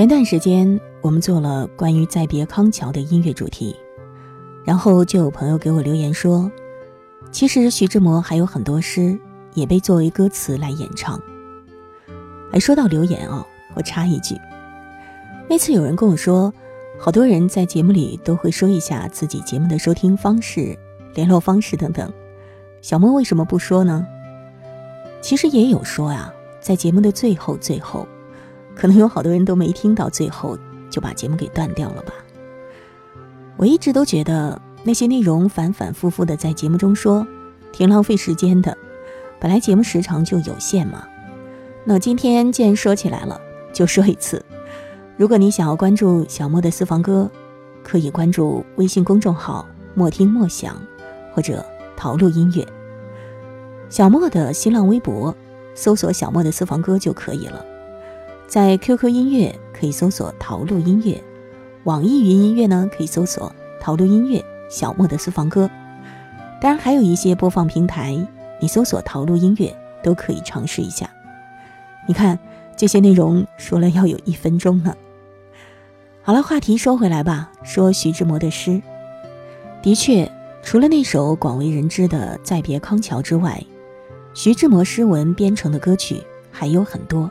前段时间，我们做了关于再别康桥的音乐主题，然后就有朋友给我留言说，其实徐志摩还有很多诗也被作为歌词来演唱。哎，说到留言哦，我插一句，那次有人跟我说，好多人在节目里都会说一下自己节目的收听方式、联络方式等等，小莫为什么不说呢？其实也有说啊，在节目的最后最后。可能有好多人都没听到最后，就把节目给断掉了吧。我一直都觉得那些内容反反复复的在节目中说，挺浪费时间的。本来节目时长就有限嘛。那今天既然说起来了，就说一次。如果你想要关注小莫的私房歌，可以关注微信公众号“莫听莫想”或者“陶录音乐”。小莫的新浪微博搜索“小莫的私房歌”就可以了。在 QQ 音乐可以搜索“陶录音乐”，网易云音乐呢可以搜索“陶录音乐”小莫的私房歌。当然，还有一些播放平台，你搜索“陶录音乐”都可以尝试一下。你看这些内容说了要有一分钟呢。好了，话题说回来吧，说徐志摩的诗。的确，除了那首广为人知的《再别康桥》之外，徐志摩诗文编成的歌曲还有很多。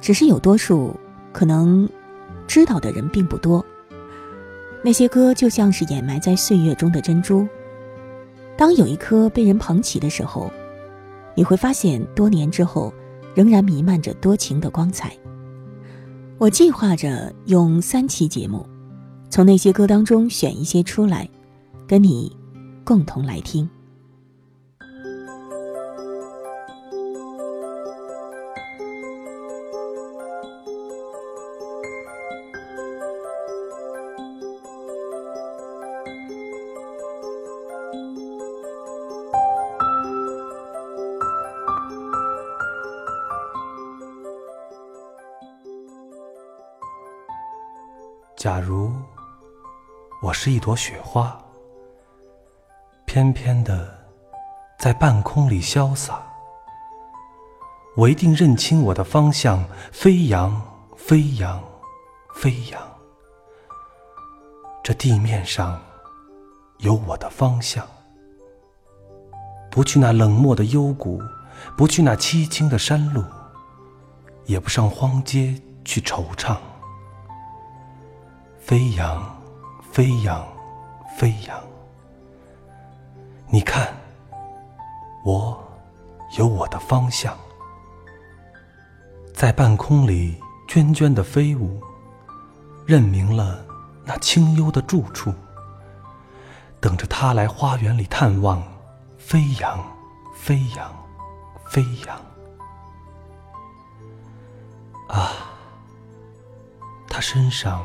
只是有多数可能知道的人并不多。那些歌就像是掩埋在岁月中的珍珠，当有一颗被人捧起的时候，你会发现多年之后仍然弥漫着多情的光彩。我计划着用三期节目，从那些歌当中选一些出来，跟你共同来听。假如我是一朵雪花，翩翩的在半空里潇洒，我一定认清我的方向，飞扬，飞扬，飞扬。这地面上有我的方向，不去那冷漠的幽谷，不去那凄清的山路，也不上荒街去惆怅。飞扬，飞扬，飞扬。你看，我有我的方向，在半空里涓涓的飞舞，认明了那清幽的住处，等着他来花园里探望。飞扬，飞扬，飞扬。啊，他身上。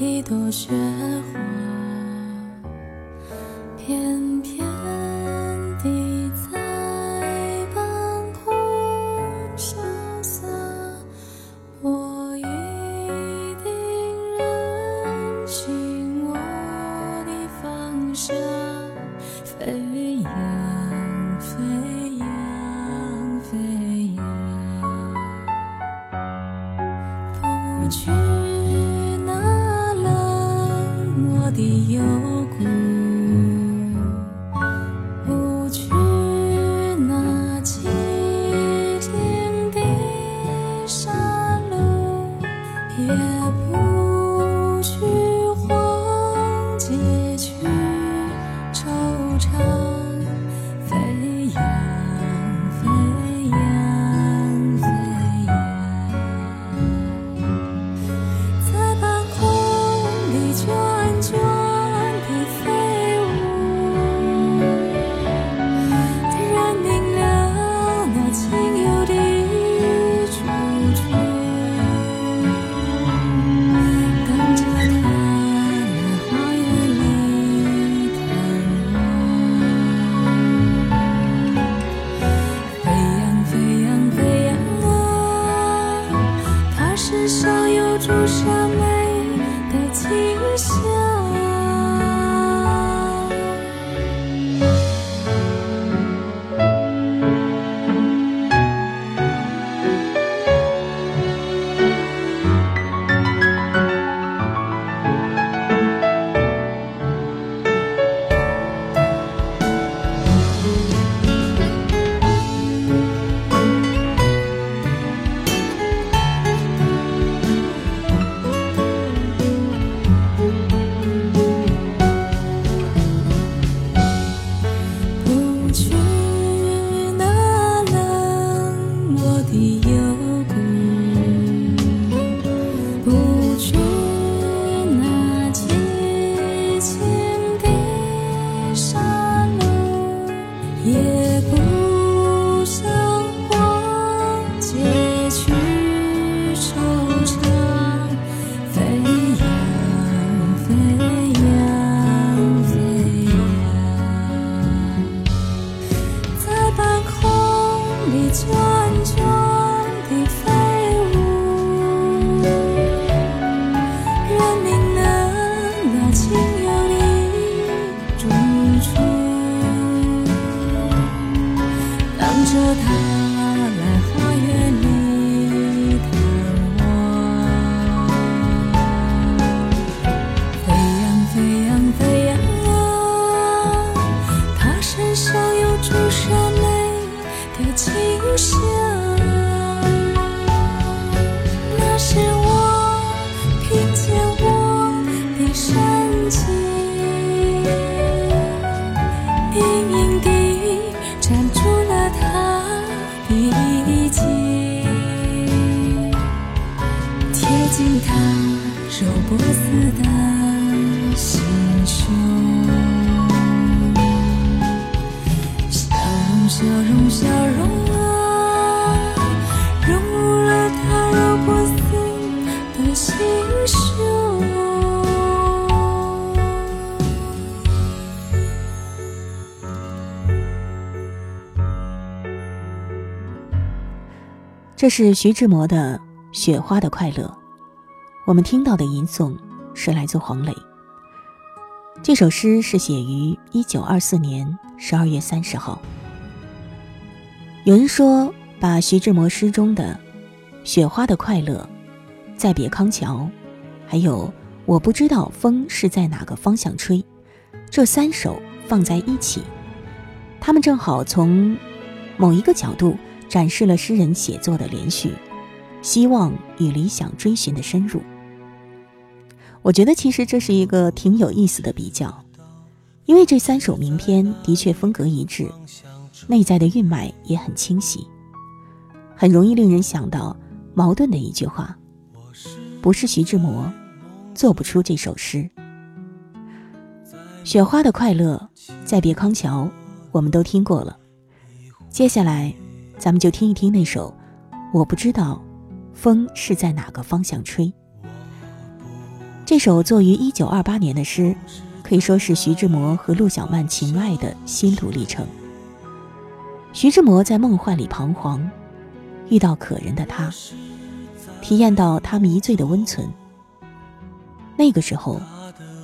一朵雪花翩翩朱砂泪的清香。这是徐志摩的《雪花的快乐》，我们听到的吟诵是来自黄磊。这首诗是写于一九二四年十二月三十号。有人说，把徐志摩诗中的《雪花的快乐》、《再别康桥》，还有《我不知道风是在哪个方向吹》这三首放在一起，他们正好从某一个角度。展示了诗人写作的连续，希望与理想追寻的深入。我觉得其实这是一个挺有意思的比较，因为这三首名篇的确风格一致，内在的韵脉也很清晰，很容易令人想到矛盾的一句话：不是徐志摩，做不出这首诗。雪花的快乐，再别康桥，我们都听过了，接下来。咱们就听一听那首，我不知道，风是在哪个方向吹。这首作于一九二八年的诗，可以说是徐志摩和陆小曼情爱的心路历程。徐志摩在梦幻里彷徨，遇到可人的他，体验到他迷醉的温存。那个时候，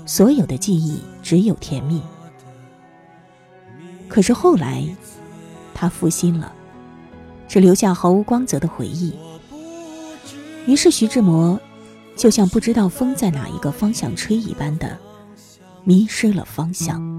所有的记忆只有甜蜜。可是后来，他负心了。只留下毫无光泽的回忆。于是徐志摩就像不知道风在哪一个方向吹一般的，迷失了方向。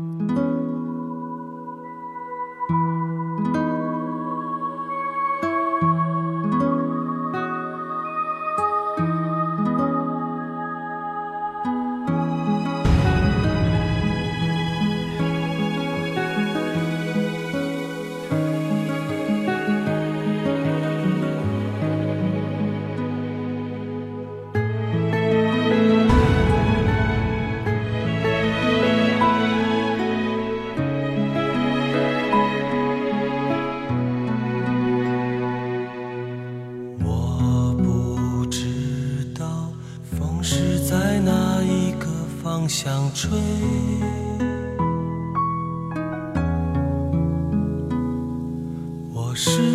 是在哪一个方向吹？我是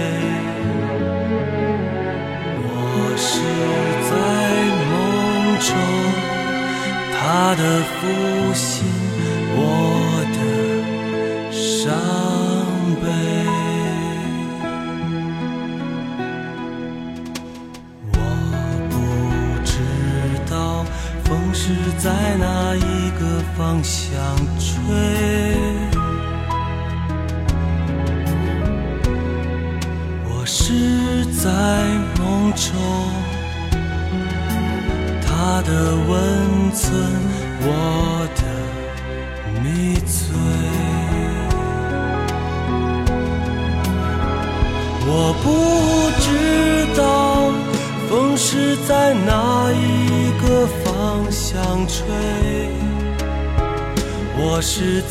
他的呼吸。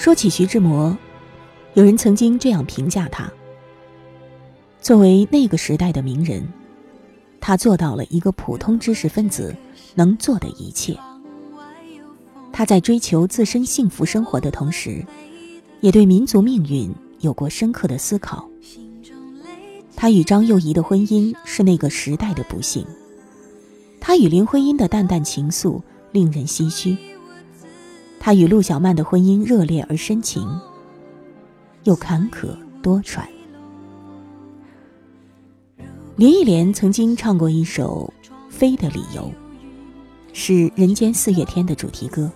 说起徐志摩，有人曾经这样评价他：作为那个时代的名人，他做到了一个普通知识分子能做的一切。他在追求自身幸福生活的同时，也对民族命运有过深刻的思考。他与张幼仪的婚姻是那个时代的不幸，他与林徽因的淡淡情愫令人唏嘘。他与陆小曼的婚姻热烈而深情，又坎坷多舛。林忆莲曾经唱过一首《飞的理由》，是《人间四月天》的主题歌。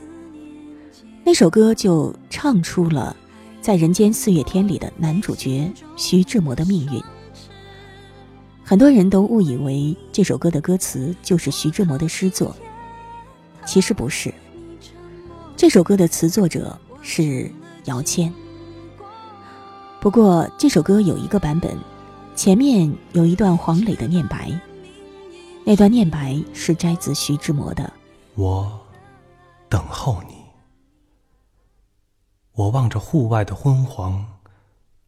那首歌就唱出了在《人间四月天》里的男主角徐志摩的命运。很多人都误以为这首歌的歌词就是徐志摩的诗作。其实不是。这首歌的词作者是姚谦。不过这首歌有一个版本，前面有一段黄磊的念白，那段念白是摘自徐志摩的《我等候你》。我望着户外的昏黄，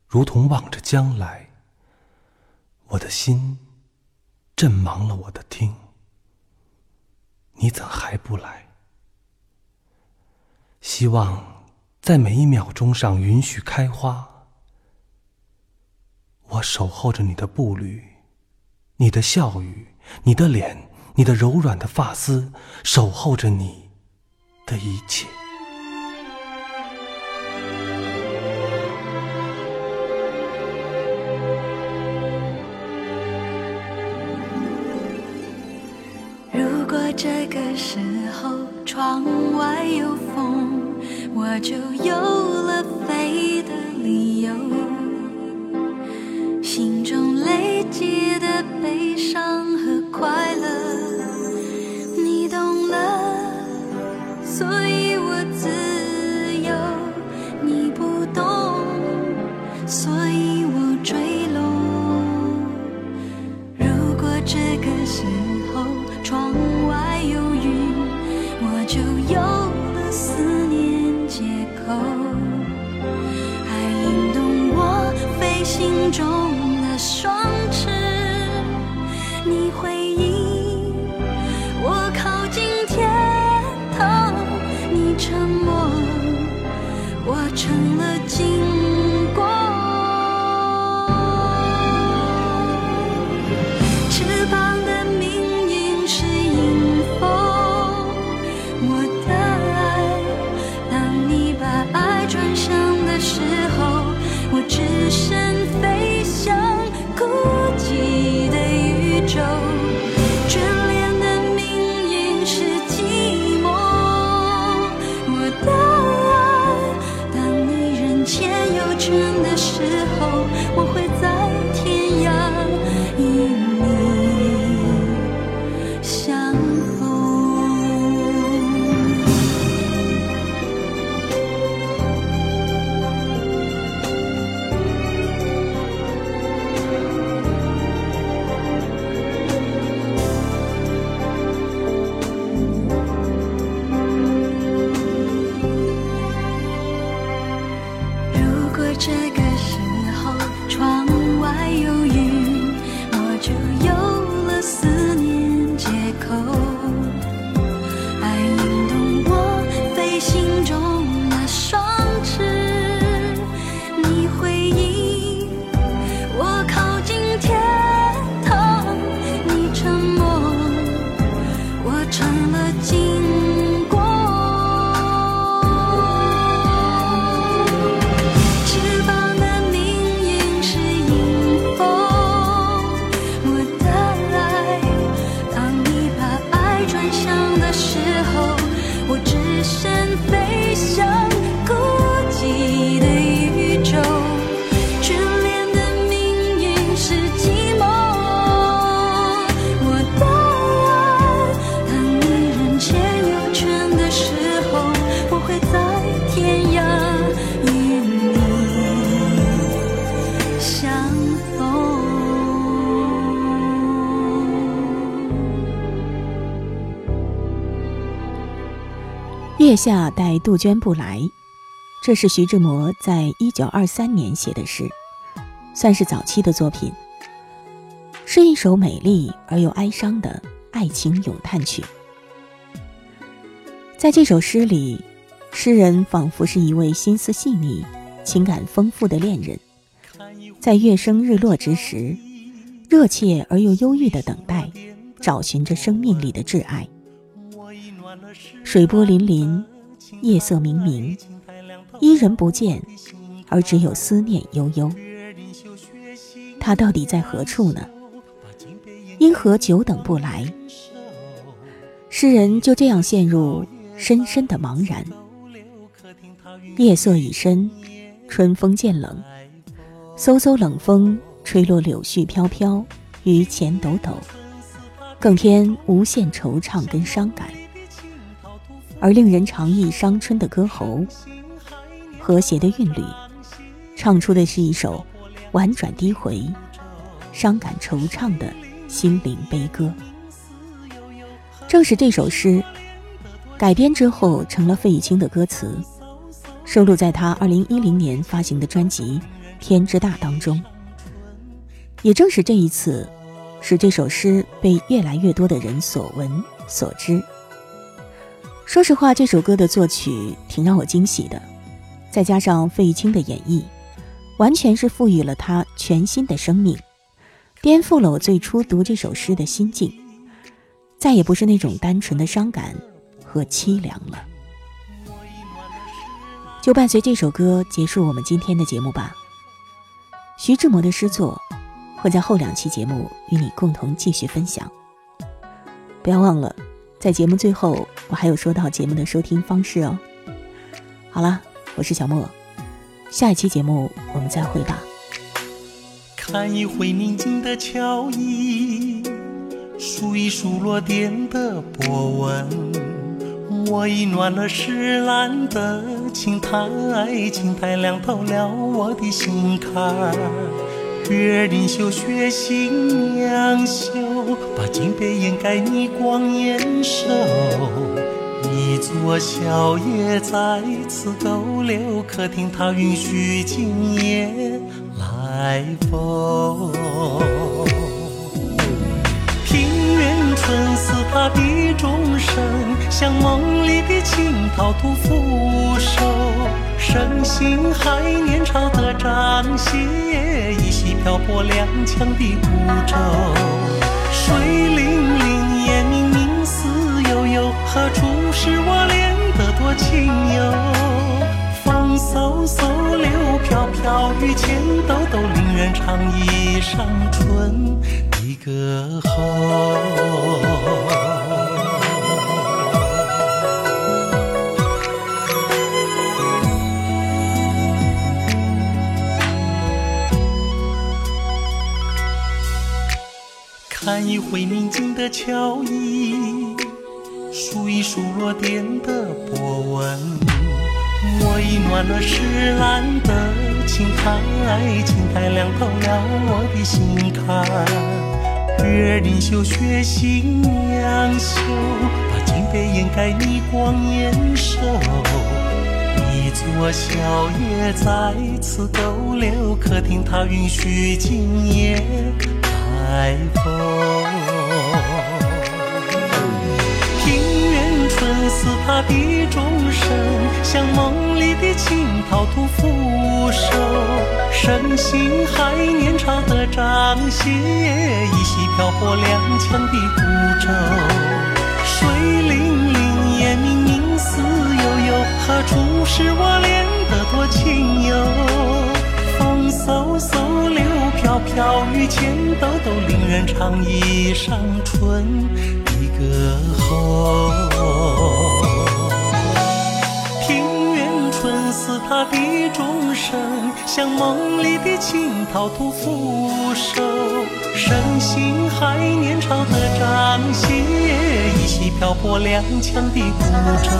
如同望着将来。我的心震忙了我的听，你怎还不来？希望在每一秒钟上允许开花。我守候着你的步履，你的笑语，你的脸，你的柔软的发丝，守候着你的一切。如果这个时候，窗外有，我就有了飞的理由。月下待杜鹃不来，这是徐志摩在一九二三年写的诗，算是早期的作品，是一首美丽而又哀伤的爱情咏叹曲。在这首诗里，诗人仿佛是一位心思细腻、情感丰富的恋人，在月升日落之时，热切而又忧郁的等待，找寻着生命里的挚爱。水波粼粼，夜色明明，伊人不见，而只有思念悠悠。他到底在何处呢？因何久等不来？诗人就这样陷入深深的茫然。夜色已深，春风渐冷，飕飕冷风吹落柳絮飘飘，榆钱抖抖，更添无限惆怅跟伤感。而令人长忆伤春的歌喉，和谐的韵律，唱出的是一首婉转低回、伤感惆怅的心灵悲歌。正是这首诗改编之后，成了费玉清的歌词，收录在他二零一零年发行的专辑《天之大》当中。也正是这一次，使这首诗被越来越多的人所闻所知。说实话，这首歌的作曲挺让我惊喜的，再加上费玉清的演绎，完全是赋予了他全新的生命，颠覆了我最初读这首诗的心境，再也不是那种单纯的伤感和凄凉了。就伴随这首歌结束我们今天的节目吧。徐志摩的诗作会在后两期节目与你共同继续分享，不要忘了。在节目最后，我还有说到节目的收听方式哦。好了，我是小莫，下一期节目我们再会吧。看一回宁静的桥影，数一数落点的波纹，我已暖了石栏的青苔，青苔凉透了我的心坎。月林秀，雪新娘秀，把金杯掩盖你光艳瘦。一座小夜在此逗留，客厅它允许今夜来风。庭院春似它的钟声，像梦里的青桃吐扶手。盛行海年少的张歇，依稀漂泊踉跄的孤舟。水灵灵，眼明明，思悠悠，何处是我恋的多情游？风嗖嗖，柳飘飘，雨钱兜兜，令人唱一上春的歌喉。看一回宁静的桥影，数一数落点的波纹。我已暖了石栏的青苔，青苔凉透了我的心坎。月林秀，雪新娘秀，把金杯掩盖你光艳瘦。一座小夜在此逗留，客厅它允许今夜。来风，庭院春似他的钟声，像梦里的青桃吐扶手。盛行海年朝的掌歇，依稀漂泊踉跄的孤舟。水灵灵，烟明明，思悠悠，何处是我恋得多情游？风嗖嗖，柳飘飘，雨钱兜兜，令人唱一上春的歌喉。庭院春似他的钟声，像梦里的青桃吐扶手。盛行海年朝的张歇，依稀漂泊踉跄的孤舟。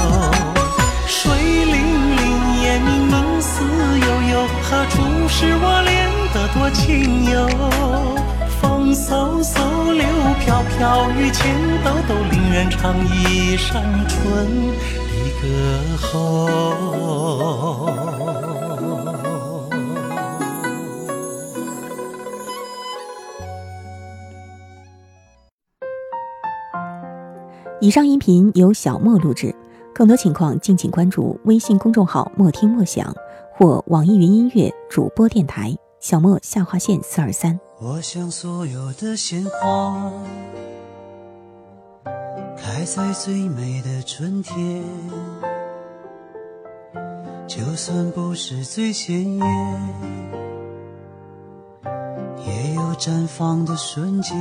水灵灵，烟明明，思悠悠，何处？是我恋得多情游，风嗖嗖，柳飘飘，雨钱兜兜，令人唱一上春的歌喉。以上音频由小莫录制，更多情况敬请关注微信公众号“莫听莫想”。或网易云音乐主播电台小莫下划线四二三。我想所有的鲜花开在最美的春天，就算不是最鲜艳，也有绽放的瞬间。